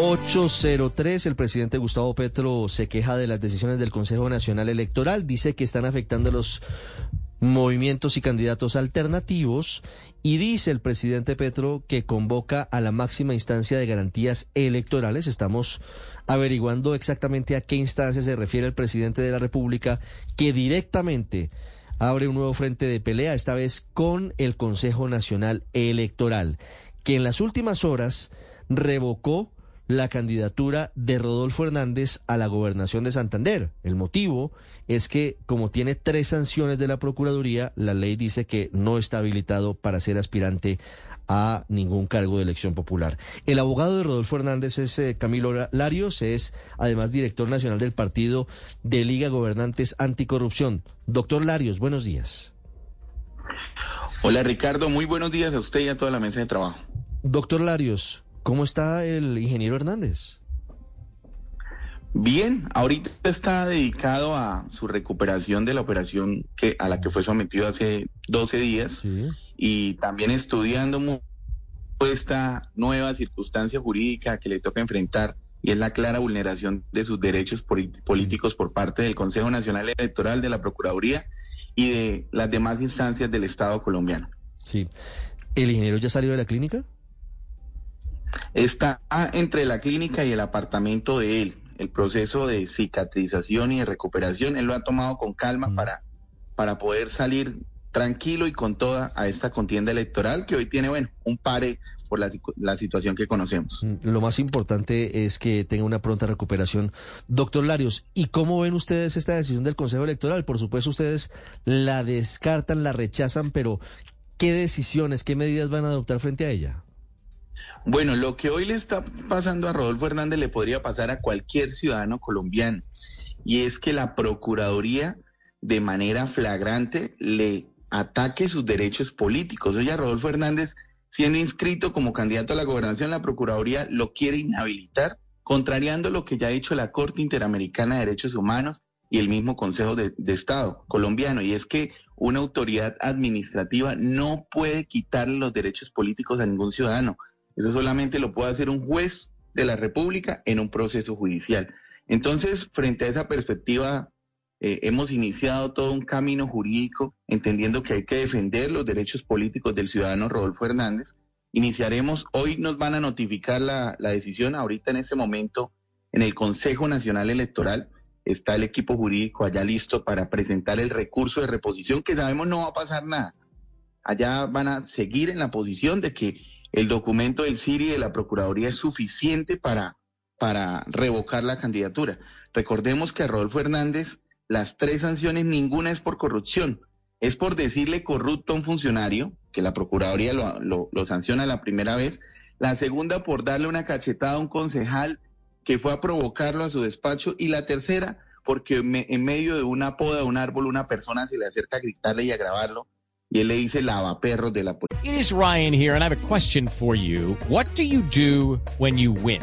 803, el presidente Gustavo Petro se queja de las decisiones del Consejo Nacional Electoral, dice que están afectando los movimientos y candidatos alternativos y dice el presidente Petro que convoca a la máxima instancia de garantías electorales. Estamos averiguando exactamente a qué instancia se refiere el presidente de la República que directamente abre un nuevo frente de pelea, esta vez con el Consejo Nacional Electoral, que en las últimas horas revocó la candidatura de Rodolfo Hernández a la gobernación de Santander. El motivo es que, como tiene tres sanciones de la Procuraduría, la ley dice que no está habilitado para ser aspirante a ningún cargo de elección popular. El abogado de Rodolfo Hernández es eh, Camilo Larios, es además director nacional del partido de Liga Gobernantes Anticorrupción. Doctor Larios, buenos días. Hola Ricardo, muy buenos días a usted y a toda la mesa de trabajo. Doctor Larios, ¿Cómo está el ingeniero Hernández? Bien, ahorita está dedicado a su recuperación de la operación que a la que fue sometido hace 12 días y también estudiando esta nueva circunstancia jurídica que le toca enfrentar y es la clara vulneración de sus derechos políticos por parte del Consejo Nacional Electoral, de la Procuraduría y de las demás instancias del Estado colombiano. Sí. ¿El ingeniero ya salió de la clínica? Está entre la clínica y el apartamento de él. El proceso de cicatrización y de recuperación, él lo ha tomado con calma para, para poder salir tranquilo y con toda a esta contienda electoral que hoy tiene, bueno, un pare por la, la, situación que conocemos. Lo más importante es que tenga una pronta recuperación. Doctor Larios, ¿y cómo ven ustedes esta decisión del Consejo Electoral? Por supuesto, ustedes la descartan, la rechazan, pero ¿qué decisiones, qué medidas van a adoptar frente a ella? Bueno, lo que hoy le está pasando a Rodolfo Hernández le podría pasar a cualquier ciudadano colombiano. Y es que la Procuraduría de manera flagrante le ataque sus derechos políticos. Oye, Rodolfo Hernández, siendo inscrito como candidato a la gobernación, la Procuraduría lo quiere inhabilitar, contrariando lo que ya ha dicho la Corte Interamericana de Derechos Humanos y el mismo Consejo de, de Estado colombiano. Y es que una autoridad administrativa no puede quitarle los derechos políticos a ningún ciudadano. Eso solamente lo puede hacer un juez de la República en un proceso judicial. Entonces, frente a esa perspectiva, eh, hemos iniciado todo un camino jurídico, entendiendo que hay que defender los derechos políticos del ciudadano Rodolfo Hernández. Iniciaremos, hoy nos van a notificar la, la decisión, ahorita en ese momento, en el Consejo Nacional Electoral, está el equipo jurídico allá listo para presentar el recurso de reposición, que sabemos no va a pasar nada. Allá van a seguir en la posición de que el documento del CIRI de la Procuraduría es suficiente para, para revocar la candidatura. Recordemos que a Rodolfo Hernández las tres sanciones, ninguna es por corrupción, es por decirle corrupto a un funcionario, que la Procuraduría lo, lo, sanciona la primera vez, la segunda por darle una cachetada a un concejal que fue a provocarlo a su despacho. Y la tercera porque en medio de una poda un árbol una persona se le acerca a gritarle y a grabarlo y él le dice de la It is Ryan here and I have a question for you. What do you do when you win?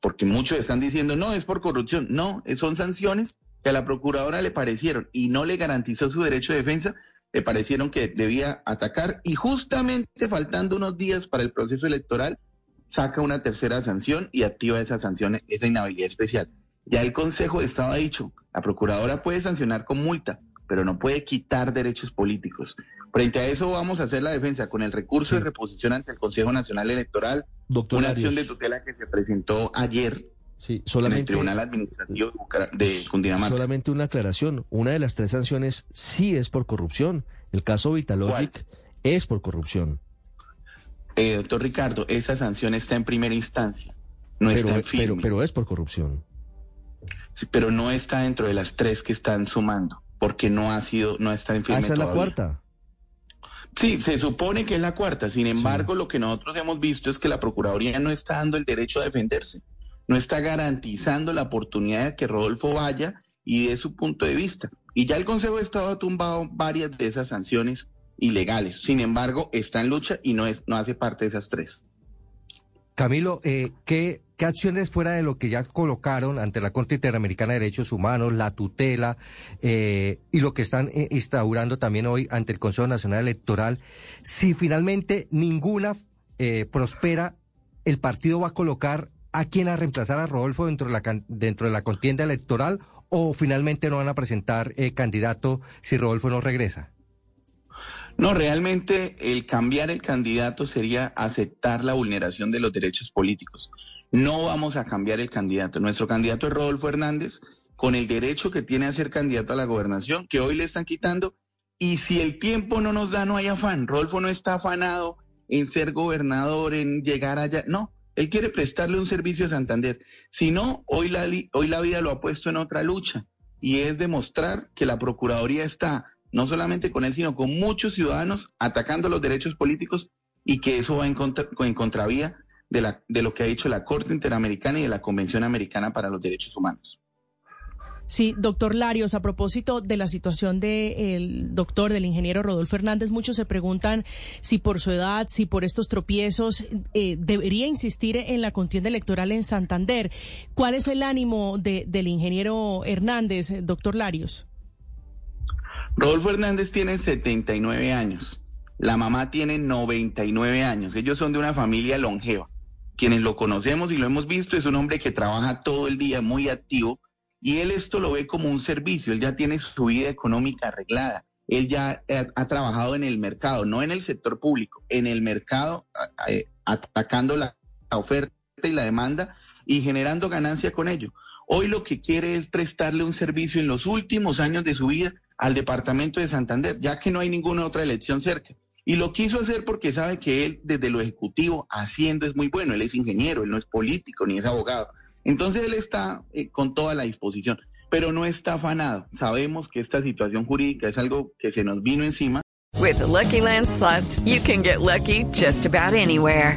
Porque muchos están diciendo, no, es por corrupción. No, son sanciones que a la procuradora le parecieron y no le garantizó su derecho de defensa, le parecieron que debía atacar y justamente faltando unos días para el proceso electoral, saca una tercera sanción y activa esa sanción, esa inhabilidad especial. Ya el Consejo de Estado ha dicho, la procuradora puede sancionar con multa, pero no puede quitar derechos políticos. Frente a eso vamos a hacer la defensa con el recurso de reposición ante el Consejo Nacional Electoral, una acción de tutela que se presentó ayer Sí, en el solamente, Tribunal Administrativo de Cundinamarca. solamente una aclaración. Una de las tres sanciones sí es por corrupción. El caso Vitalogic es por corrupción. Eh, doctor Ricardo, esa sanción está en primera instancia, no pero, está en firme, pero, pero es por corrupción. Sí, pero no está dentro de las tres que están sumando, porque no ha sido, no está en Ah, firme esa es la cuarta. Sí, se supone que es la cuarta. Sin embargo, lo que nosotros hemos visto es que la Procuraduría no está dando el derecho a defenderse, no está garantizando la oportunidad de que Rodolfo vaya y dé su punto de vista. Y ya el Consejo de Estado ha tumbado varias de esas sanciones ilegales. Sin embargo, está en lucha y no, es, no hace parte de esas tres. Camilo, eh, ¿qué, ¿qué acciones fuera de lo que ya colocaron ante la Corte Interamericana de Derechos Humanos, la tutela eh, y lo que están eh, instaurando también hoy ante el Consejo Nacional Electoral, si finalmente ninguna eh, prospera, el partido va a colocar a quién a reemplazar a Rodolfo dentro de la, dentro de la contienda electoral o finalmente no van a presentar candidato si Rodolfo no regresa? No, realmente el cambiar el candidato sería aceptar la vulneración de los derechos políticos. No vamos a cambiar el candidato. Nuestro candidato es Rodolfo Hernández, con el derecho que tiene a ser candidato a la gobernación, que hoy le están quitando. Y si el tiempo no nos da, no hay afán. Rodolfo no está afanado en ser gobernador, en llegar allá. No, él quiere prestarle un servicio a Santander. Si no, hoy la, hoy la vida lo ha puesto en otra lucha y es demostrar que la Procuraduría está no solamente con él, sino con muchos ciudadanos atacando los derechos políticos y que eso va en, contra- en contravía de, la, de lo que ha dicho la Corte Interamericana y de la Convención Americana para los Derechos Humanos. Sí, doctor Larios, a propósito de la situación del doctor, del ingeniero Rodolfo Hernández, muchos se preguntan si por su edad, si por estos tropiezos, eh, debería insistir en la contienda electoral en Santander. ¿Cuál es el ánimo de- del ingeniero Hernández, doctor Larios? Rodolfo Hernández tiene 79 años, la mamá tiene 99 años, ellos son de una familia longeva. Quienes lo conocemos y lo hemos visto es un hombre que trabaja todo el día, muy activo, y él esto lo ve como un servicio, él ya tiene su vida económica arreglada, él ya ha, ha trabajado en el mercado, no en el sector público, en el mercado, a- atacando la, la oferta y la demanda y generando ganancia con ello. Hoy lo que quiere es prestarle un servicio en los últimos años de su vida al departamento de Santander, ya que no hay ninguna otra elección cerca. Y lo quiso hacer porque sabe que él, desde lo ejecutivo, haciendo es muy bueno. Él es ingeniero, él no es político ni es abogado. Entonces él está eh, con toda la disposición, pero no está afanado. Sabemos que esta situación jurídica es algo que se nos vino encima. With the Lucky Land you can get lucky just about anywhere.